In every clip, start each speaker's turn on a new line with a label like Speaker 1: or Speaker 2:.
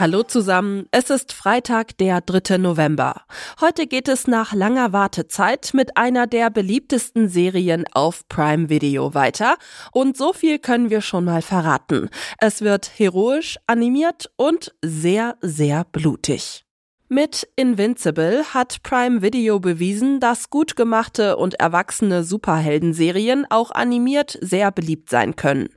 Speaker 1: Hallo zusammen, es ist Freitag, der 3. November. Heute geht es nach langer Wartezeit mit einer der beliebtesten Serien auf Prime Video weiter. Und so viel können wir schon mal verraten. Es wird heroisch, animiert und sehr, sehr blutig. Mit Invincible hat Prime Video bewiesen, dass gut gemachte und erwachsene Superhelden-Serien auch animiert sehr beliebt sein können.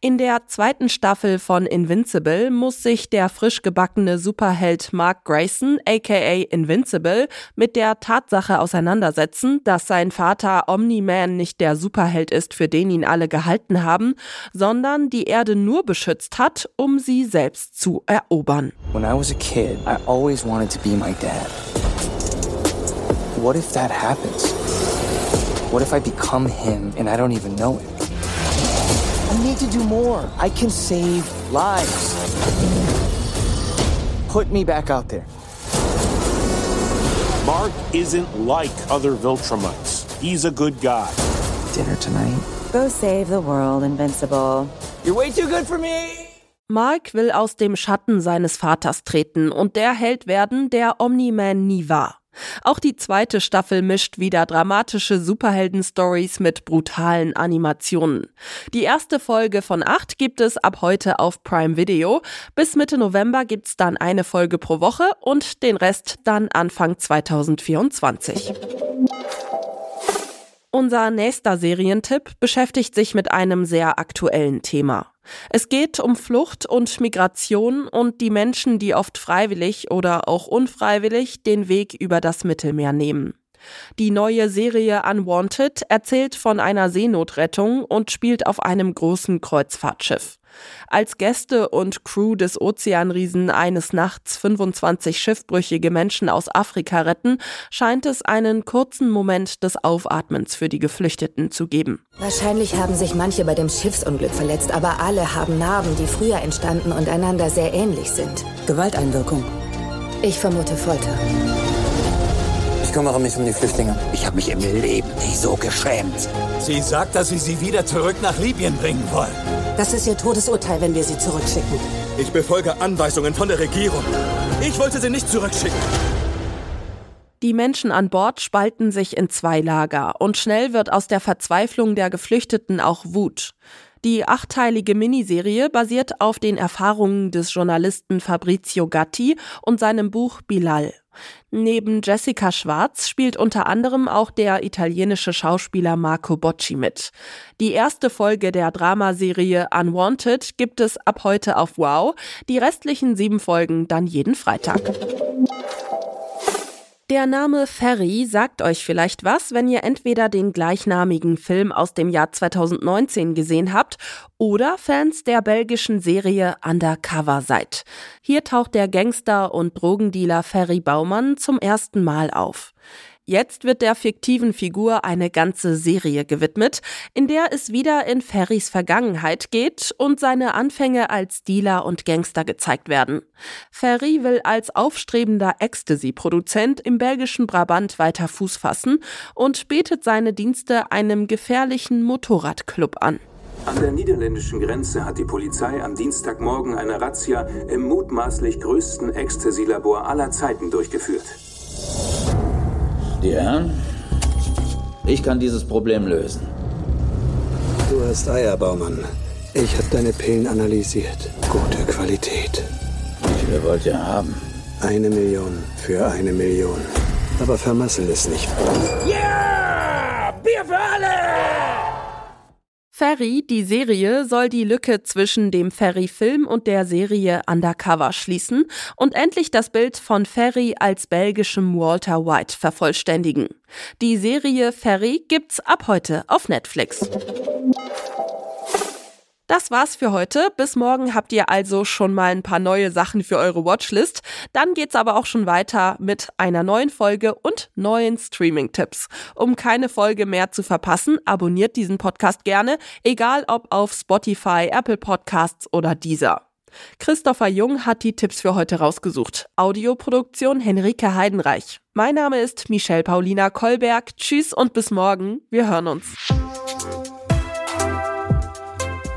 Speaker 1: In der zweiten Staffel von Invincible muss sich der frisch gebackene Superheld Mark Grayson, aka Invincible, mit der Tatsache auseinandersetzen, dass sein Vater Omni-Man nicht der Superheld ist, für den ihn alle gehalten haben, sondern die Erde nur beschützt hat, um sie selbst zu erobern.
Speaker 2: When I was a kid, I always wanted to to be my dad. What if that happens? What if I become him and I don't even know it? I need to do more. I can save lives. Put me back out there.
Speaker 3: Mark isn't like other Viltrumites. He's a good guy.
Speaker 2: Dinner tonight?
Speaker 4: Go save the world, Invincible.
Speaker 2: You're way too good for me!
Speaker 1: Mark will aus dem Schatten seines Vaters treten und der Held werden, der Omni-Man nie war. Auch die zweite Staffel mischt wieder dramatische Superhelden-Stories mit brutalen Animationen. Die erste Folge von acht gibt es ab heute auf Prime Video. Bis Mitte November gibt's dann eine Folge pro Woche und den Rest dann Anfang 2024. Unser nächster Serientipp beschäftigt sich mit einem sehr aktuellen Thema. Es geht um Flucht und Migration und die Menschen, die oft freiwillig oder auch unfreiwillig den Weg über das Mittelmeer nehmen. Die neue Serie Unwanted erzählt von einer Seenotrettung und spielt auf einem großen Kreuzfahrtschiff. Als Gäste und Crew des Ozeanriesen eines Nachts 25 schiffbrüchige Menschen aus Afrika retten, scheint es einen kurzen Moment des Aufatmens für die Geflüchteten zu geben.
Speaker 4: Wahrscheinlich haben sich manche bei dem Schiffsunglück verletzt, aber alle haben Narben, die früher entstanden und einander sehr ähnlich sind.
Speaker 5: Gewalteinwirkung.
Speaker 4: Ich vermute Folter.
Speaker 2: Ich kümmere mich um die Flüchtlinge.
Speaker 5: Ich habe mich im Leben nie so geschämt.
Speaker 6: Sie sagt, dass Sie sie wieder zurück nach Libyen bringen wollen.
Speaker 5: Das ist Ihr Todesurteil, wenn wir sie zurückschicken.
Speaker 6: Ich befolge Anweisungen von der Regierung. Ich wollte sie nicht zurückschicken.
Speaker 1: Die Menschen an Bord spalten sich in zwei Lager und schnell wird aus der Verzweiflung der Geflüchteten auch Wut. Die achteilige Miniserie basiert auf den Erfahrungen des Journalisten Fabrizio Gatti und seinem Buch Bilal. Neben Jessica Schwarz spielt unter anderem auch der italienische Schauspieler Marco Bocci mit. Die erste Folge der Dramaserie Unwanted gibt es ab heute auf Wow, die restlichen sieben Folgen dann jeden Freitag. Der Name Ferry sagt euch vielleicht was, wenn ihr entweder den gleichnamigen Film aus dem Jahr 2019 gesehen habt oder Fans der belgischen Serie Undercover seid. Hier taucht der Gangster und Drogendealer Ferry Baumann zum ersten Mal auf. Jetzt wird der fiktiven Figur eine ganze Serie gewidmet, in der es wieder in Ferrys Vergangenheit geht und seine Anfänge als Dealer und Gangster gezeigt werden. Ferry will als aufstrebender Ecstasy-Produzent im belgischen Brabant weiter Fuß fassen und bietet seine Dienste einem gefährlichen Motorradclub an.
Speaker 7: An der niederländischen Grenze hat die Polizei am Dienstagmorgen eine Razzia im mutmaßlich größten Ecstasy-Labor aller Zeiten durchgeführt.
Speaker 8: Die Herren, ich kann dieses Problem lösen.
Speaker 9: Du hast Eier, Baumann. Ich habe deine Pillen analysiert. Gute Qualität.
Speaker 8: Wie viel wollt ihr haben?
Speaker 9: Eine Million für eine Million. Aber vermassel es nicht.
Speaker 6: Yeah! Bier für alle!
Speaker 1: Ferry, die Serie, soll die Lücke zwischen dem Ferry-Film und der Serie Undercover schließen und endlich das Bild von Ferry als belgischem Walter White vervollständigen. Die Serie Ferry gibt's ab heute auf Netflix. Das war's für heute. Bis morgen habt ihr also schon mal ein paar neue Sachen für eure Watchlist. Dann geht's aber auch schon weiter mit einer neuen Folge und neuen Streaming-Tipps. Um keine Folge mehr zu verpassen, abonniert diesen Podcast gerne, egal ob auf Spotify, Apple Podcasts oder dieser. Christopher Jung hat die Tipps für heute rausgesucht. Audioproduktion Henrike Heidenreich. Mein Name ist Michelle Paulina Kolberg. Tschüss und bis morgen. Wir hören uns.